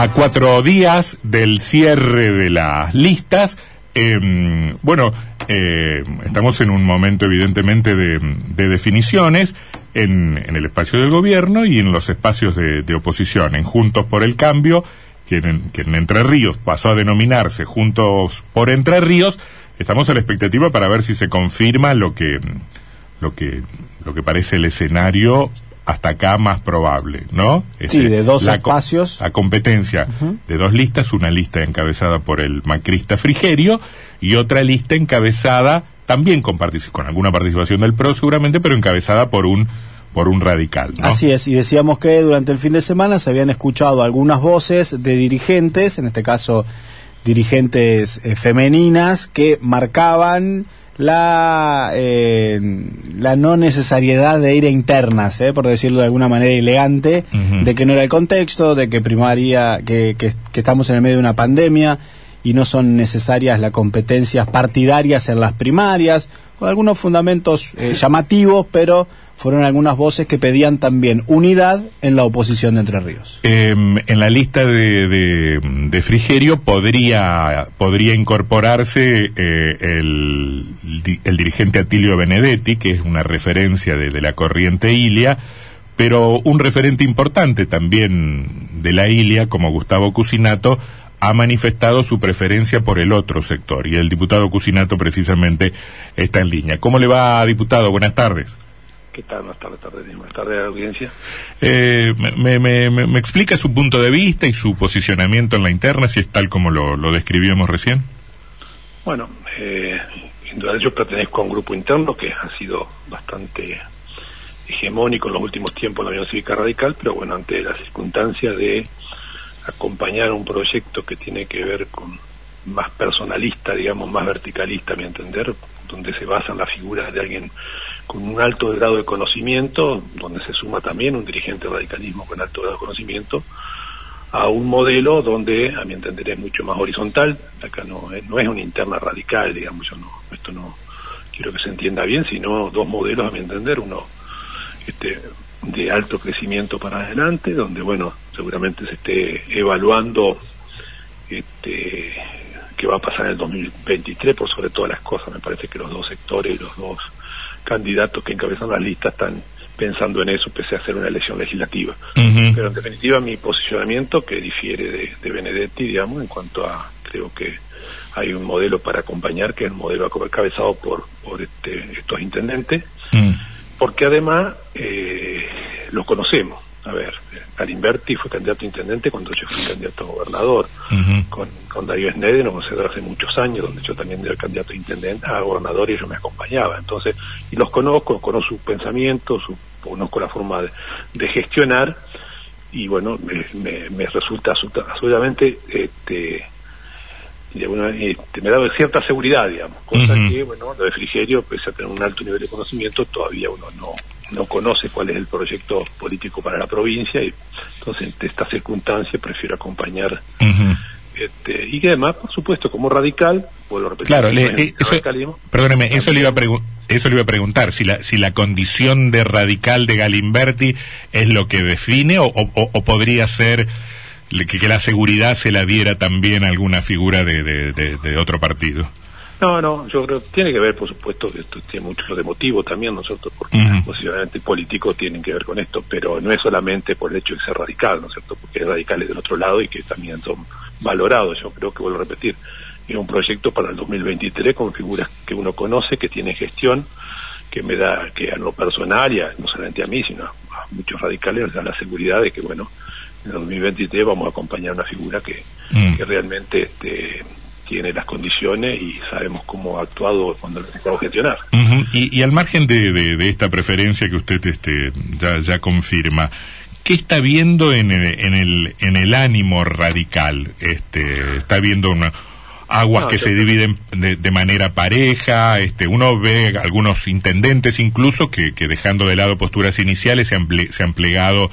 A cuatro días del cierre de las listas, em, bueno, eh, estamos en un momento evidentemente de, definiciones en, el espacio del gobierno y en los espacios de, oposición. En Juntos por el Cambio, que en, en Entre Ríos pasó a denominarse Juntos por Entre Ríos, estamos a la expectativa para ver si se confirma lo que, lo que, lo que parece el escenario hasta acá más probable, ¿no? sí, de dos espacios. la competencia de dos listas, una lista encabezada por el macrista Frigerio y otra lista encabezada también con, con alguna participación del PRO seguramente, pero encabezada por un por un radical. ¿no? Así es, y decíamos que durante el fin de semana se habían escuchado algunas voces de dirigentes, en este caso dirigentes eh, femeninas, que marcaban la, eh, la no necesariedad de ir a internas, eh, por decirlo de alguna manera elegante, de que no era el contexto, de que primaria, que, que, estamos en el medio de una pandemia y no son necesarias las competencias partidarias en las primarias, con algunos fundamentos eh, llamativos, pero fueron algunas voces que pedían también unidad en la oposición de Entre Ríos. Em, en la lista de, de, Frigerio podría, podría incorporarse eh, el, el, dirigente Atilio Benedetti, que es una referencia de, de la corriente Ilia, pero un referente importante también de la Ilia, como Gustavo Cusinato, ha manifestado su preferencia por el otro sector y el diputado Cusinato precisamente está en línea. ¿Cómo le va, diputado? Buenas tardes. ¿Qué tal? Buenas tardes, tardes, buenas tardes a la audiencia. Eh, me, me, me, explica su punto de vista y su posicionamiento en la interna, si es tal como lo, lo describíamos recién? Bueno, eh, yo pertenezco a un grupo interno que ha sido bastante hegemónico en los últimos tiempos en la Unión Cívica Radical, pero bueno, ante la circunstancia de acompañar un proyecto que tiene que ver con más personalista, digamos, más verticalista, a mi entender, donde se basa en la figura de alguien con un alto grado de conocimiento, donde se suma también un dirigente radicalismo con alto grado de conocimiento, a un modelo donde, a mi entender, es mucho más horizontal. Acá no, no es una interna radical, digamos, yo no, esto no quiero que se entienda bien, sino dos modelos, a mi entender, uno este, de alto crecimiento para adelante, donde, bueno, seguramente se esté evaluando este, qué va a pasar en el 2023 por sobre todas las cosas. Me parece que los dos sectores, los dos candidatos que encabezan las listas están pensando en eso, pese a ser una elección legislativa. Pero en definitiva mi posicionamiento que difiere de, Benedetti, digamos, en cuanto a, creo que hay un modelo para acompañar, que es el modelo encabezado por, por este, estos intendentes, mm. porque además eh, los conocemos. A ver, Galimberti fue candidato a intendente cuando yo fui candidato a gobernador. con, con Darío Sneden nos conocemos hace muchos años, donde yo también era candidato a intendente, a gobernador y ellos me acompañaba. Entonces, y los conozco, conozco sus pensamientos, su, conozco la forma de, gestionar y bueno, me, me, resulta absolutamente este, este, me da cierta seguridad, digamos, cosa que, bueno, lo de Frigerio, pese a tener un alto nivel de conocimiento, todavía uno no, no conoce cuál es el proyecto político para la provincia y entonces en esta circunstancia prefiero acompañar este, y que además por supuesto como radical puedo repetir claro eh, eso, perdóneme eso le iba a eso le iba a preguntar si la si la condición de radical de Galimberti es lo que define o, o, podría ser que, que, la seguridad se la diera también a alguna figura de, de otro partido no, no, yo creo que tiene que ver, por supuesto, que esto tiene mucho de motivo también nosotros, porque posicionamiento político tienen que ver con esto, pero no es solamente por el hecho de ser radical, ¿no es cierto? Porque hay radicales del otro lado y que también son valorados, yo creo que vuelvo a repetir, es un proyecto para el 2023 con figuras que uno conoce, que tiene gestión, que me da, que a lo personal, y no solamente a mí, sino a muchos radicales, les da la seguridad de que, bueno, en el 2023 vamos a acompañar a una figura que, mm. que realmente este, tiene las condiciones y sabemos cómo ha actuado cuando necesitamos gestionar. y, y, al margen de, de, esta preferencia que usted este, ya, ya confirma, ¿qué está viendo en el, en el, en el ánimo radical? Este, ¿Está viendo una, aguas que se dividen de, de, manera pareja, este, uno ve algunos intendentes incluso que, que dejando de lado posturas iniciales se han, se han plegado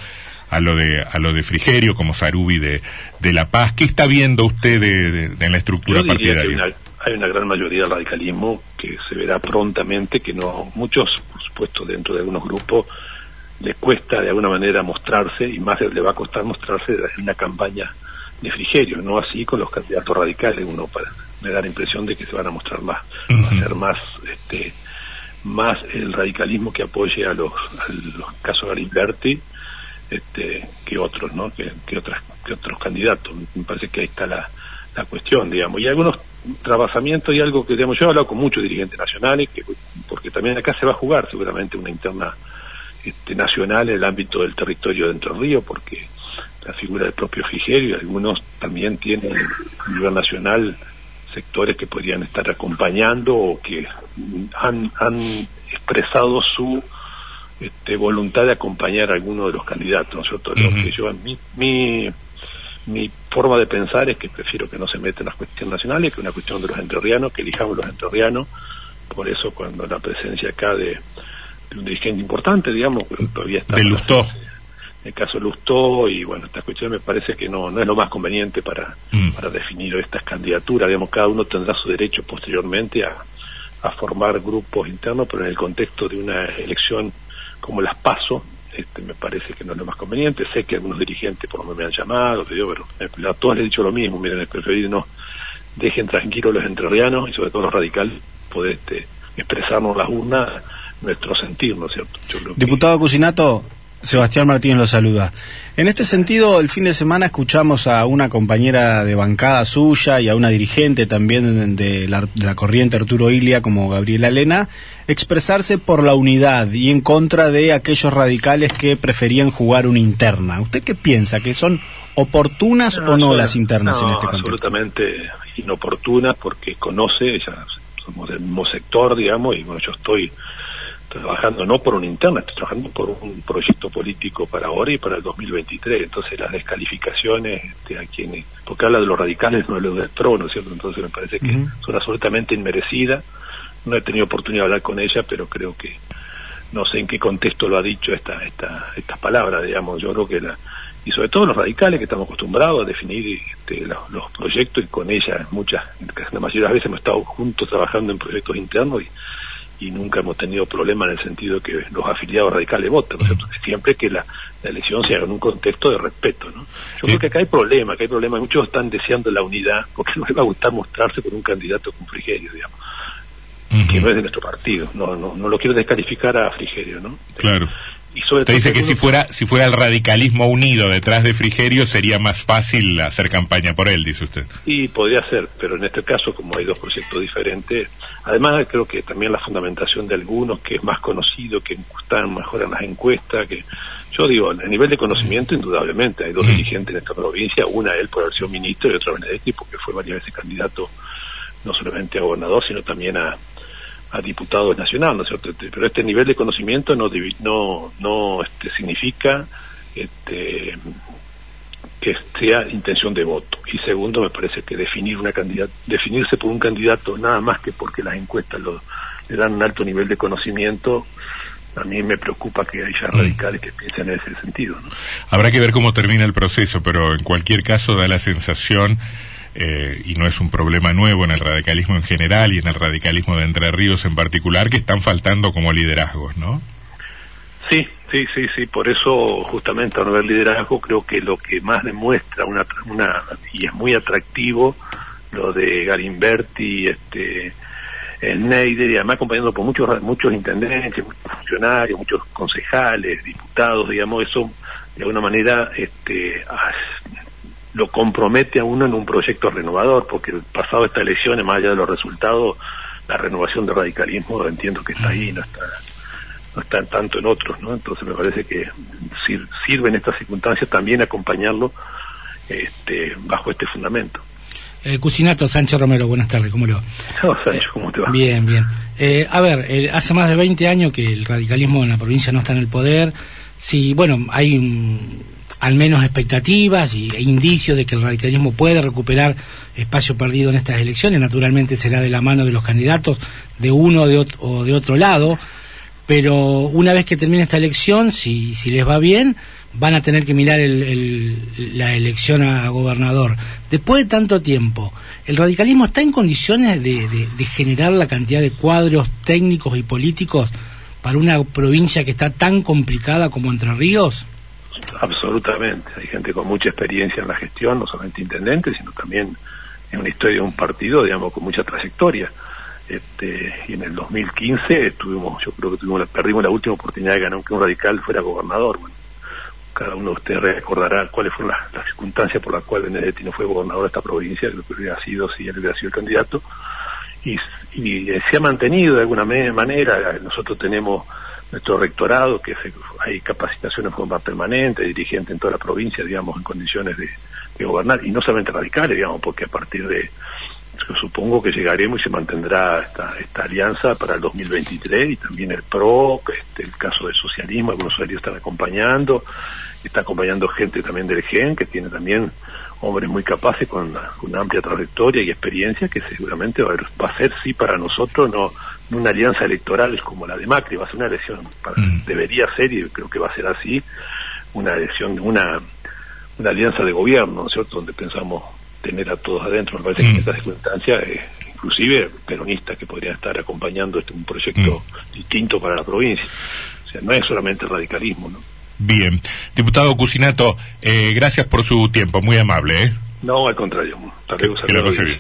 a lo de a lo de Frigerio como Sarubi de, de La Paz. ¿Qué está viendo usted de, en la estructura partidaria? Hay una, gran mayoría del radicalismo que se verá prontamente que no muchos, por supuesto, dentro de algunos grupos le cuesta de alguna manera mostrarse y más le va a costar mostrarse en una campaña de Frigerio, no así con los candidatos radicales, uno para me da la impresión de que se van a mostrar más, va a ser más, este, más el radicalismo que apoye a los, a los casos Garimberti este, que otros, ¿no? Que, que, otras, que otros candidatos. Me parece que ahí está la, la cuestión, digamos. Y algunos trabajamientos y algo que, digamos, yo he hablado con muchos dirigentes nacionales, que, porque también acá se va a jugar seguramente una interna este, nacional en el ámbito del territorio de Entre Ríos, porque la figura del propio Frigerio y algunos también tienen a nivel nacional sectores que podrían estar acompañando o que han, han expresado su este, voluntad de acompañar a alguno de los candidatos, ¿no es cierto? Lo que yo, mi, mi, mi forma de pensar es que prefiero que no se meta en las cuestiones nacionales que una cuestión de los entrerrianos, que elijamos los entrerrianos. Por eso, cuando la presencia acá de, de un dirigente importante, digamos, que todavía está. De Lustó. El caso Lustó, y bueno, esta cuestión me parece que no, no es lo más conveniente para, mm. para definir estas candidaturas. Digamos, cada uno tendrá su derecho posteriormente a, a formar grupos internos, pero en el contexto de una elección como las paso, este, me parece que no es lo más conveniente. Sé que algunos dirigentes por lo menos me han llamado, pero a todos les he dicho lo mismo. Miren, es preferible no dejen tranquilos los entrerrianos y sobre todo los radicales poder este, expresarnos las urnas nuestro sentir, ¿no es cierto? Diputado Cusinato, Sebastián Martínez lo saluda. En este sentido, el fin de semana escuchamos a una compañera de bancada suya y a una dirigente también de la, de la, corriente Arturo Ilia como Gabriela Lena expresarse por la unidad y en contra de aquellos radicales que preferían jugar una interna. ¿Usted qué piensa? ¿Que son oportunas no, o no las internas no, en este contexto? Absolutamente inoportunas porque conoce, ya somos del mismo sector, digamos, y bueno, yo estoy trabajando no por una interna, estoy trabajando por un proyecto político para ahora y para el 2023. Entonces las descalificaciones este, a quienes, porque habla de los radicales, no de los del trono, ¿cierto? Entonces me parece que uh -huh. son absolutamente inmerecidas. No he tenido oportunidad de hablar con ella, pero creo que no sé en qué contexto lo ha dicho esta, esta, estas palabras, digamos. Yo creo que la, y sobre todo los radicales que estamos acostumbrados a definir este, los, los, proyectos y con ella muchas, la mayoría de las veces hemos estado juntos trabajando en proyectos internos y y nunca hemos tenido problema en el sentido que los afiliados radicales voten, ¿no? siempre que la, la, elección se haga en un contexto de respeto. ¿no? Yo creo que acá hay problema, que hay problema, muchos están deseando la unidad, porque no les va a gustar mostrarse con un candidato con Frigerio, digamos, uh -huh. que no es de nuestro partido, no, no, no lo quiero descalificar a Frigerio, ¿no? Claro. Y sobre dice que si fuera, si fuera el radicalismo unido detrás de Frigerio sería más fácil hacer campaña por él, dice usted. Y podría ser, pero en este caso, como hay dos proyectos diferentes, además creo que también la fundamentación de algunos, que es más conocido, que están mejor en las encuestas, que yo digo, a nivel de conocimiento, indudablemente, hay dos mm. dirigentes en esta provincia, una él por haber sido ministro y otra Benedetti porque fue varias veces candidato no solamente a gobernador, sino también a, a diputados nacionales, ¿no es cierto? Pero este nivel de conocimiento no no no este, significa este que sea intención de voto. Y segundo, me parece que definir una candidat definirse por un candidato nada más que porque las encuestas lo, le dan un alto nivel de conocimiento, a mí me preocupa que haya radicales que piensen en ese sentido. ¿no? Habrá que ver cómo termina el proceso, pero en cualquier caso da la sensación eh, y no es un problema nuevo en el radicalismo en general y en el radicalismo de Entre Ríos en particular, que están faltando como liderazgos, ¿no? Sí, sí, sí, sí, por eso justamente a nivel liderazgo creo que lo que más demuestra una, una y es muy atractivo lo de Garimberti, este, Neider y además acompañado por muchos muchos intendentes, muchos funcionarios, muchos concejales, diputados, digamos, eso de alguna manera este, lo compromete a uno en un proyecto renovador, porque pasado esta elección, más allá de los resultados, la renovación del radicalismo entiendo que está ahí, no está no está tanto en otros, ¿no? Entonces me parece que sir, sirve en estas circunstancias también acompañarlo este, bajo este fundamento. Eh, Cusinato Sánchez Romero, buenas tardes, ¿cómo le va? No, Sánchez, ¿cómo te va? Bien, bien. Eh, a ver, eh, hace más de 20 años que el radicalismo en la provincia no está en el poder. Sí, bueno, hay un, al menos expectativas y, e indicios de que el radicalismo puede recuperar espacio perdido en estas elecciones. Naturalmente será de la mano de los candidatos de uno de o de otro lado. Pero una vez que termine esta elección, si, si les va bien, van a tener que mirar el, la elección a gobernador. Después de tanto tiempo, ¿el radicalismo está en condiciones de generar la cantidad de cuadros técnicos y políticos para una provincia que está tan complicada como Entre Ríos? Absolutamente. Hay gente con mucha experiencia en la gestión, no solamente intendente, sino también en una historia de un partido, digamos, con mucha trayectoria. Este, y en el 2015 tuvimos, yo creo que tuvimos perdimos la última oportunidad de ganar que un radical fuera gobernador. Bueno, cada uno de ustedes recordará cuáles fueron las, circunstancias por las cuales Benedetti no fue gobernador de esta provincia, creo que hubiera sido si él hubiera sido el candidato. Y se ha mantenido de alguna manera. Nosotros tenemos nuestro rectorado, que hay capacitaciones de forma permanente, dirigente en toda la provincia, digamos, en condiciones de, gobernar, y no solamente radicales, digamos, porque a partir de, supongo que llegaremos y se mantendrá esta, esta alianza para el 2023 y también el PRO, este, el caso del socialismo, algunos socialistas están acompañando, está acompañando gente también del GEN, que tiene también hombres muy capaces con una, amplia trayectoria y experiencia que seguramente va a, ser, sí, para nosotros, no, una alianza electoral como la de Macri, va a ser una elección, mm. debería ser y creo que va a ser así, una elección, una, una alianza de gobierno, ¿no es cierto?, donde pensamos tener a todos adentro. Me parece que en mm. esta circunstancia, eh, inclusive peronistas que podrían estar acompañando este, un proyecto mm. distinto para la provincia. O sea, no es solamente radicalismo, ¿no? Bien. Diputado Cusinato, eh, gracias por su tiempo, muy amable. ¿eh? No, al contrario. que, que